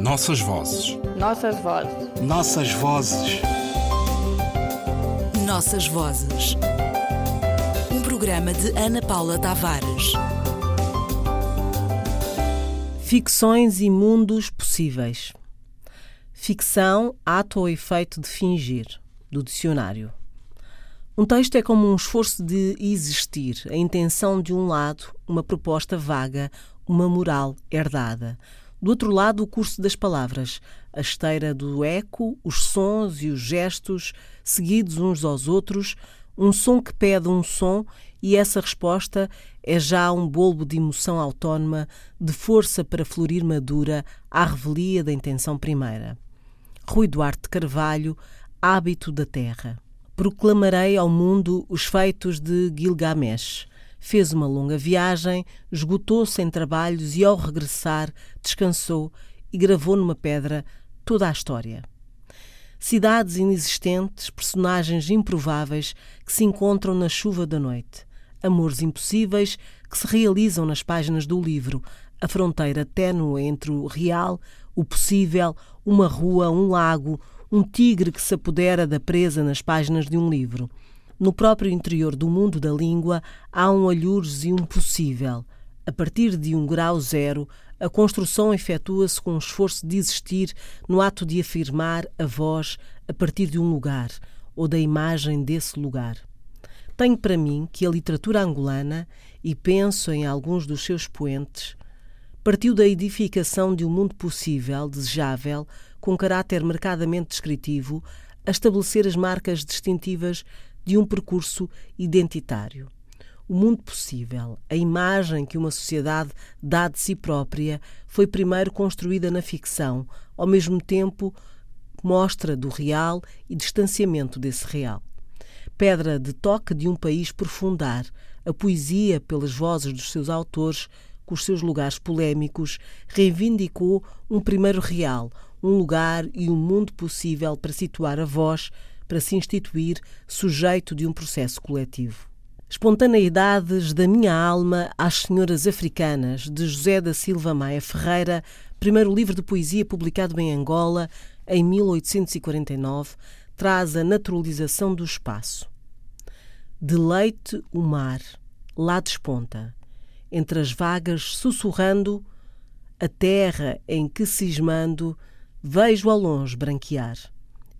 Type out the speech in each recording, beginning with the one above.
Nossas vozes. Nossas vozes. Nossas vozes. Nossas vozes. Um programa de Ana Paula Tavares. Ficções e mundos possíveis. Ficção, ato ou efeito de fingir, do dicionário. Um texto é como um esforço de existir, a intenção de um lado, uma proposta vaga, uma moral herdada. Do outro lado, o curso das palavras, a esteira do eco, os sons e os gestos, seguidos uns aos outros, um som que pede um som e essa resposta é já um bolbo de emoção autónoma, de força para florir madura à revelia da intenção primeira. Rui Duarte Carvalho, Hábito da Terra. Proclamarei ao mundo os feitos de Gilgamesh. Fez uma longa viagem, esgotou-se em trabalhos e, ao regressar, descansou e gravou numa pedra toda a história. Cidades inexistentes, personagens improváveis que se encontram na chuva da noite, amores impossíveis que se realizam nas páginas do livro, a fronteira ténue entre o real, o possível, uma rua, um lago, um tigre que se apodera da presa nas páginas de um livro. No próprio interior do mundo da língua há um alhures e um possível. A partir de um grau zero, a construção efetua-se com o esforço de existir no ato de afirmar a voz a partir de um lugar ou da imagem desse lugar. Tenho para mim que a literatura angolana, e penso em alguns dos seus poentes, partiu da edificação de um mundo possível, desejável, com caráter marcadamente descritivo, a estabelecer as marcas distintivas de um percurso identitário. O mundo possível, a imagem que uma sociedade dá de si própria, foi primeiro construída na ficção, ao mesmo tempo mostra do real e distanciamento desse real. Pedra de toque de um país profundar, a poesia, pelas vozes dos seus autores, com os seus lugares polémicos, reivindicou um primeiro real, um lugar e um mundo possível para situar a voz, para se instituir sujeito de um processo coletivo. Espontaneidades da minha alma às senhoras africanas, de José da Silva Maia Ferreira, primeiro livro de poesia publicado em Angola em 1849, traz a naturalização do espaço. Deleite o mar, lá desponta, entre as vagas sussurrando, a terra em que cismando vejo ao longe branquear.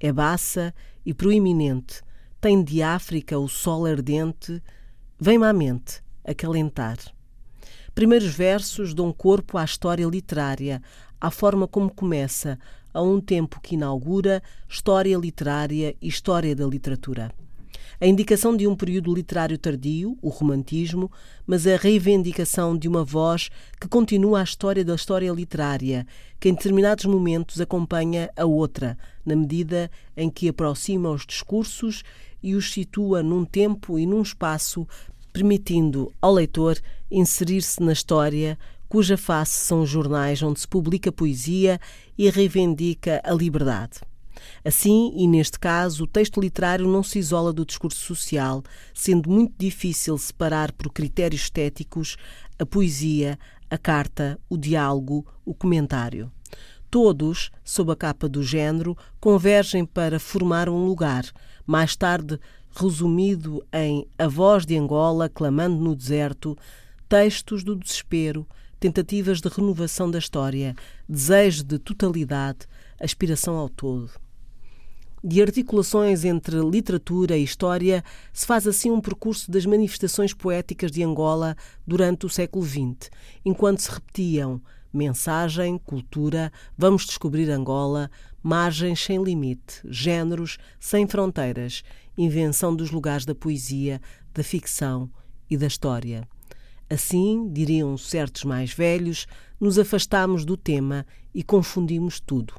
É baça e proeminente, tem de África o sol ardente, vem-me à mente acalentar. Primeiros versos dão corpo à história literária, à forma como começa, a um tempo que inaugura história literária e história da literatura. A indicação de um período literário tardio, o romantismo, mas a reivindicação de uma voz que continua a história da história literária, que em determinados momentos acompanha a outra, na medida em que aproxima os discursos e os situa num tempo e num espaço, permitindo ao leitor inserir-se na história cuja face são os jornais onde se publica poesia e reivindica a liberdade. Assim, e neste caso, o texto literário não se isola do discurso social, sendo muito difícil separar por critérios estéticos a poesia, a carta, o diálogo, o comentário. Todos, sob a capa do género, convergem para formar um lugar, mais tarde resumido em A Voz de Angola clamando no deserto, textos do desespero, tentativas de renovação da história, desejo de totalidade, aspiração ao todo. De articulações entre literatura e história, se faz assim um percurso das manifestações poéticas de Angola durante o século XX, enquanto se repetiam mensagem, cultura, vamos descobrir Angola, margens sem limite, géneros sem fronteiras, invenção dos lugares da poesia, da ficção e da história. Assim, diriam certos mais velhos, nos afastamos do tema e confundimos tudo.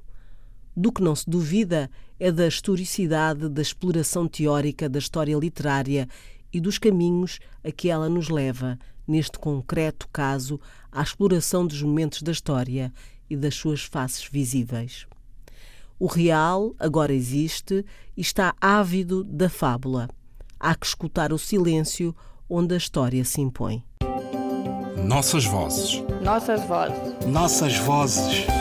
Do que não se duvida é da historicidade da exploração teórica da história literária e dos caminhos a que ela nos leva, neste concreto caso, à exploração dos momentos da história e das suas faces visíveis. O real agora existe e está ávido da fábula. Há que escutar o silêncio onde a história se impõe. Nossas vozes. Nossas vozes. Nossas vozes.